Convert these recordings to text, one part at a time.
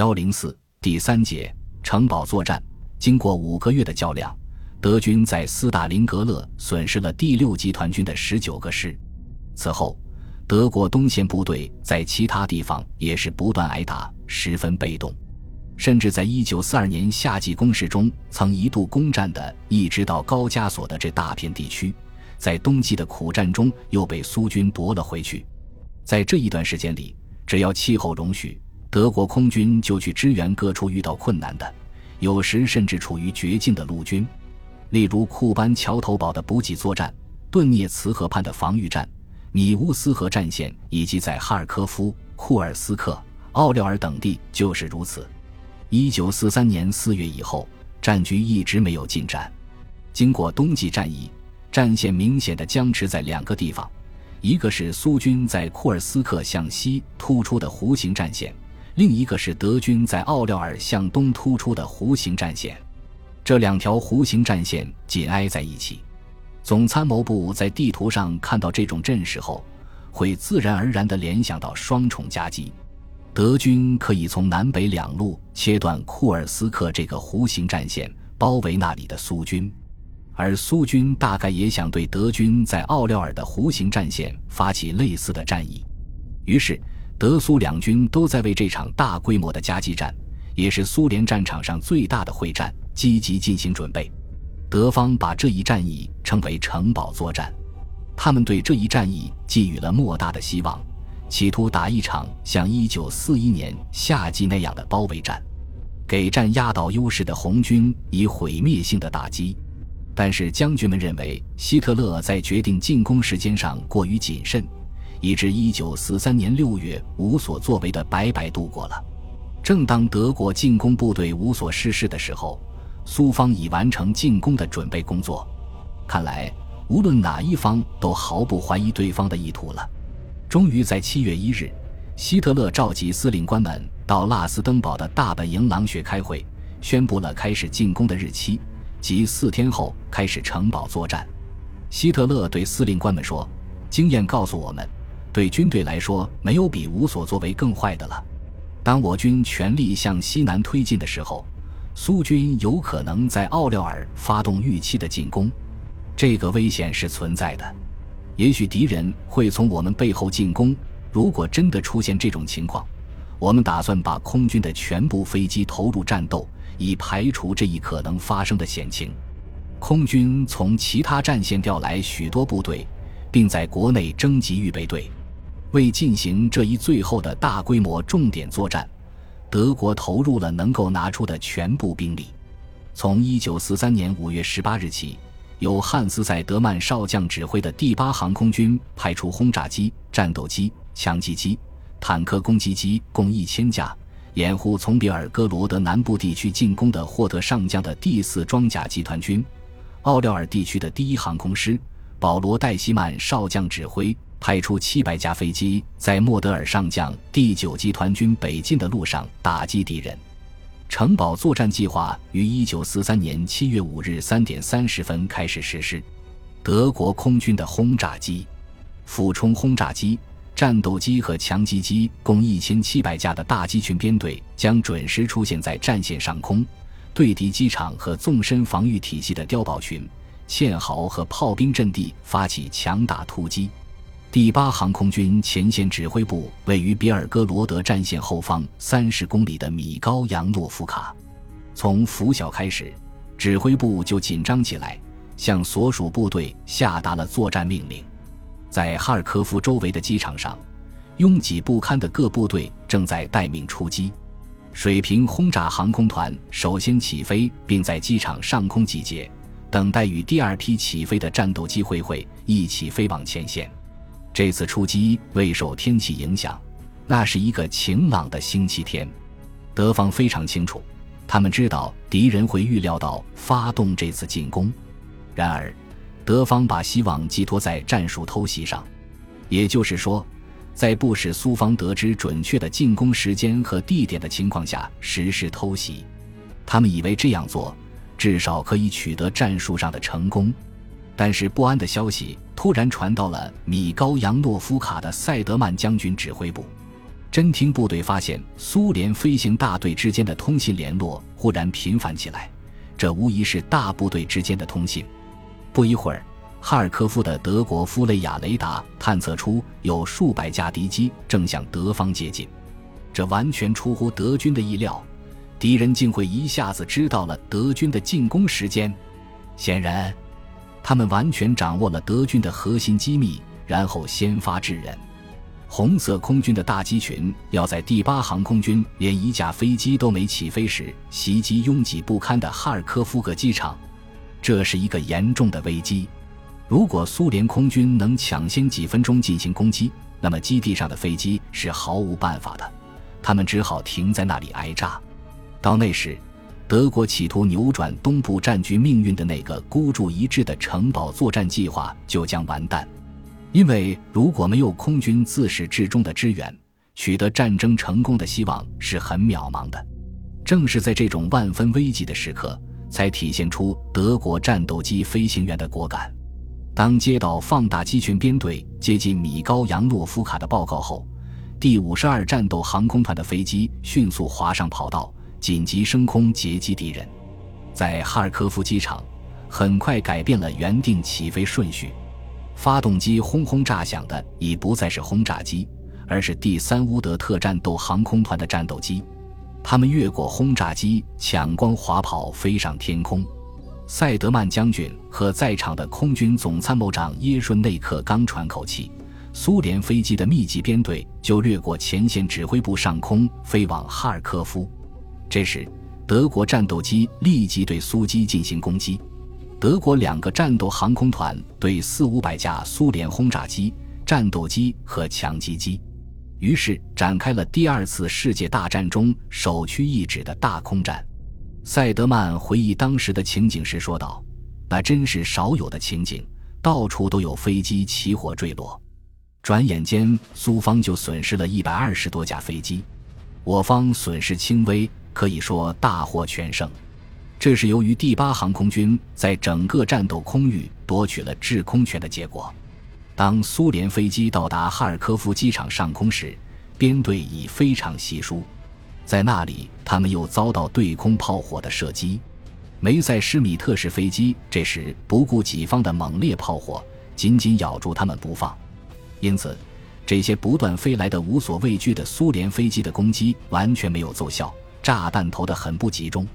幺零四第三节城堡作战，经过五个月的较量，德军在斯大林格勒损失了第六集团军的十九个师。此后，德国东线部队在其他地方也是不断挨打，十分被动。甚至在一九四二年夏季攻势中，曾一度攻占的一直到高加索的这大片地区，在冬季的苦战中又被苏军夺了回去。在这一段时间里，只要气候容许。德国空军就去支援各处遇到困难的，有时甚至处于绝境的陆军，例如库班桥头堡的补给作战、顿涅茨河畔的防御战、米乌斯河战线，以及在哈尔科夫、库尔斯克、奥廖尔等地就是如此。一九四三年四月以后，战局一直没有进展。经过冬季战役，战线明显的僵持在两个地方，一个是苏军在库尔斯克向西突出的弧形战线。另一个是德军在奥廖尔向东突出的弧形战线，这两条弧形战线紧挨在一起。总参谋部在地图上看到这种阵势后，会自然而然地联想到双重夹击。德军可以从南北两路切断库尔斯克这个弧形战线，包围那里的苏军，而苏军大概也想对德军在奥廖尔的弧形战线发起类似的战役，于是。德苏两军都在为这场大规模的夹击战，也是苏联战场上最大的会战，积极进行准备。德方把这一战役称为城堡作战，他们对这一战役寄予了莫大的希望，企图打一场像1941年夏季那样的包围战，给占压倒优势的红军以毁灭性的打击。但是将军们认为，希特勒在决定进攻时间上过于谨慎。以至一九四三年六月无所作为的白白度过了。正当德国进攻部队无所事事的时候，苏方已完成进攻的准备工作。看来，无论哪一方都毫不怀疑对方的意图了。终于在七月一日，希特勒召集司令官们到拉斯登堡的大本营狼穴开会，宣布了开始进攻的日期，即四天后开始城堡作战。希特勒对司令官们说：“经验告诉我们。”对军队来说，没有比无所作为更坏的了。当我军全力向西南推进的时候，苏军有可能在奥廖尔发动预期的进攻，这个危险是存在的。也许敌人会从我们背后进攻。如果真的出现这种情况，我们打算把空军的全部飞机投入战斗，以排除这一可能发生的险情。空军从其他战线调来许多部队，并在国内征集预备队。为进行这一最后的大规模重点作战，德国投入了能够拿出的全部兵力。从1943年5月18日起，由汉斯塞德曼少将指挥的第八航空军派出轰炸机、战斗机、强击机、坦克攻击机共一千架，掩护从比尔哥罗德南部地区进攻的霍特上将的第四装甲集团军。奥廖尔地区的第一航空师保罗戴西曼少将指挥。派出七百架飞机，在莫德尔上将第九集团军北进的路上打击敌人。城堡作战计划于一九四三年七月五日三点三十分开始实施。德国空军的轰炸机、俯冲轰炸机、战斗机和强击机共一千七百架的大机群编队将准时出现在战线上空，对敌机场和纵深防御体系的碉堡群、堑壕和炮兵阵地发起强打突击。第八航空军前线指挥部位于比尔哥罗德战线后方三十公里的米高扬诺夫卡。从拂晓开始，指挥部就紧张起来，向所属部队下达了作战命令。在哈尔科夫周围的机场上，拥挤不堪的各部队正在待命出击。水平轰炸航空团首先起飞，并在机场上空集结，等待与第二批起飞的战斗机会会，一起飞往前线。这次出击未受天气影响，那是一个晴朗的星期天。德方非常清楚，他们知道敌人会预料到发动这次进攻。然而，德方把希望寄托在战术偷袭上，也就是说，在不使苏方得知准确的进攻时间和地点的情况下实施偷袭。他们以为这样做至少可以取得战术上的成功。但是不安的消息突然传到了米高扬诺夫卡的塞德曼将军指挥部，侦听部队发现苏联飞行大队之间的通信联络忽然频繁起来，这无疑是大部队之间的通信。不一会儿，哈尔科夫的德国夫雷亚雷达探测出有数百架敌机正向德方接近，这完全出乎德军的意料，敌人竟会一下子知道了德军的进攻时间。显然，他们完全掌握了德军的核心机密，然后先发制人。红色空军的大机群要在第八航空军连一架飞机都没起飞时袭击拥挤不堪的哈尔科夫克机场，这是一个严重的危机。如果苏联空军能抢先几分钟进行攻击，那么基地上的飞机是毫无办法的，他们只好停在那里挨炸。到那时，德国企图扭转东部战局命运的那个孤注一掷的城堡作战计划就将完蛋。因为如果没有空军自始至终的支援，取得战争成功的希望是很渺茫的。正是在这种万分危急的时刻，才体现出德国战斗机飞行员的果敢。当接到放大机群编队接近米高扬诺夫卡的报告后，第五十二战斗航空团的飞机迅速滑上跑道，紧急升空截击敌人。在哈尔科夫机场，很快改变了原定起飞顺序。发动机轰轰炸响的已不再是轰炸机，而是第三乌德特战斗航空团的战斗机。他们越过轰炸机，抢光滑跑，飞上天空。塞德曼将军和在场的空军总参谋长耶顺内克刚喘口气，苏联飞机的密集编队就掠过前线指挥部上空，飞往哈尔科夫。这时，德国战斗机立即对苏机进行攻击。德国两个战斗航空团对四五百架苏联轰炸机、战斗机和强击机，于是展开了第二次世界大战中首屈一指的大空战。塞德曼回忆当时的情景时说道：“那真是少有的情景，到处都有飞机起火坠落。转眼间，苏方就损失了一百二十多架飞机，我方损失轻微，可以说大获全胜。”这是由于第八航空军在整个战斗空域夺取了制空权的结果。当苏联飞机到达哈尔科夫机场上空时，编队已非常稀疏，在那里他们又遭到对空炮火的射击。梅塞施米特式飞机这时不顾己方的猛烈炮火，紧紧咬住他们不放。因此，这些不断飞来的无所畏惧的苏联飞机的攻击完全没有奏效，炸弹投得很不集中。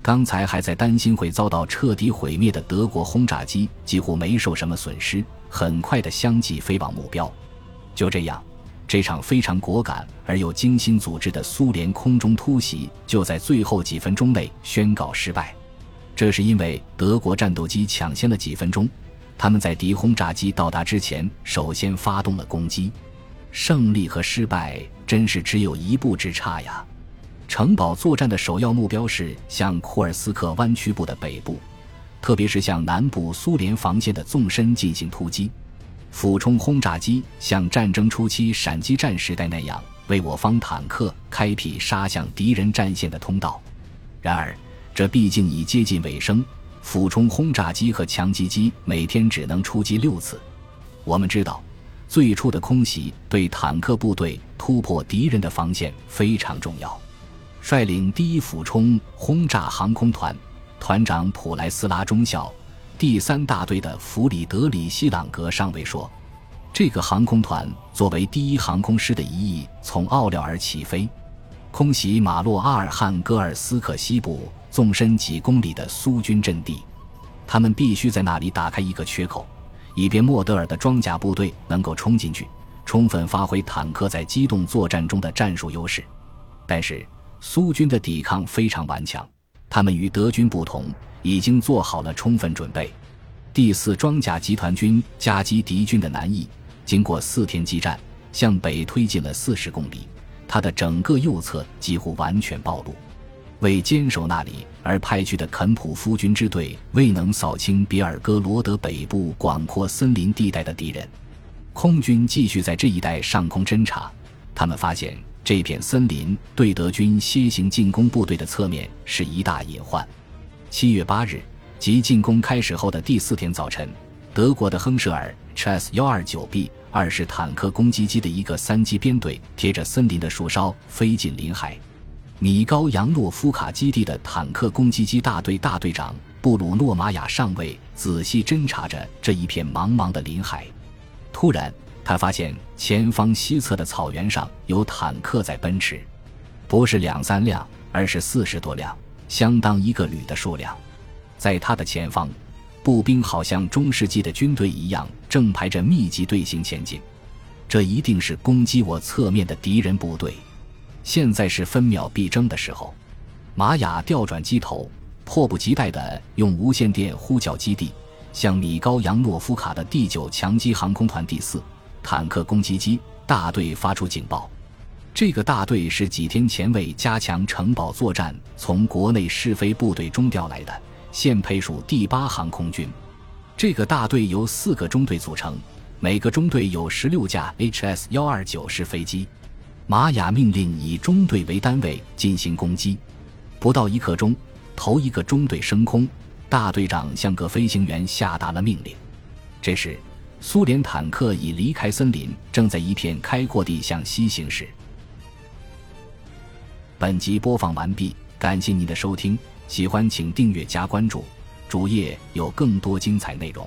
刚才还在担心会遭到彻底毁灭的德国轰炸机几乎没受什么损失，很快的相继飞往目标。就这样，这场非常果敢而又精心组织的苏联空中突袭就在最后几分钟内宣告失败。这是因为德国战斗机抢先了几分钟，他们在敌轰炸机到达之前首先发动了攻击。胜利和失败真是只有一步之差呀！城堡作战的首要目标是向库尔斯克湾区部的北部，特别是向南部苏联防线的纵深进行突击。俯冲轰炸机像战争初期闪击战时代那样，为我方坦克开辟杀向敌人战线的通道。然而，这毕竟已接近尾声。俯冲轰炸机和强击机每天只能出击六次。我们知道，最初的空袭对坦克部队突破敌人的防线非常重要。率领第一俯冲轰炸航空团团长普莱斯拉中校，第三大队的弗里德里希朗格上尉说：“这个航空团作为第一航空师的一翼，从奥廖尔起飞，空袭马洛阿尔汉戈尔斯克西部纵深几公里的苏军阵地。他们必须在那里打开一个缺口，以便莫德尔的装甲部队能够冲进去，充分发挥坦克在机动作战中的战术优势。但是。”苏军的抵抗非常顽强，他们与德军不同，已经做好了充分准备。第四装甲集团军夹击敌军的南翼，经过四天激战，向北推进了四十公里，他的整个右侧几乎完全暴露。为坚守那里而派去的肯普夫军支队未能扫清比尔哥罗德北部广阔森林地带的敌人，空军继续在这一带上空侦察，他们发现。这片森林对德军楔形进攻部队的侧面是一大隐患。七月八日，即进攻开始后的第四天早晨，德国的亨舍尔 Chas 幺二九 B 二是坦克攻击机的一个三机编队，贴着森林的树梢飞进林海。米高扬诺夫卡基地的坦克攻击机大队大队长布鲁诺马雅上尉仔细侦察着这一片茫茫的林海，突然，他发现前方西侧的草原上有坦克在奔驰，不是两三辆，而是四十多辆，相当一个旅的数量。在他的前方。步兵好像中世纪的军队一样，正排着密集队形前进。这一定是攻击我侧面的敌人部队。现在是分秒必争的时候。玛雅调转机头，迫不及待地用无线电呼叫基地，向米高扬诺夫卡的第九强击航空团第四坦克攻击机大队发出警报。这个大队是几天前为加强城堡作战，从国内试飞部队中调来的。现配属第八航空军，这个大队由四个中队组成，每个中队有十六架 HS 幺二九式飞机。玛雅命令以中队为单位进行攻击。不到一刻钟，头一个中队升空，大队长向各飞行员下达了命令。这时，苏联坦克已离开森林，正在一片开阔地向西行驶。本集播放完毕，感谢您的收听。喜欢请订阅加关注，主页有更多精彩内容。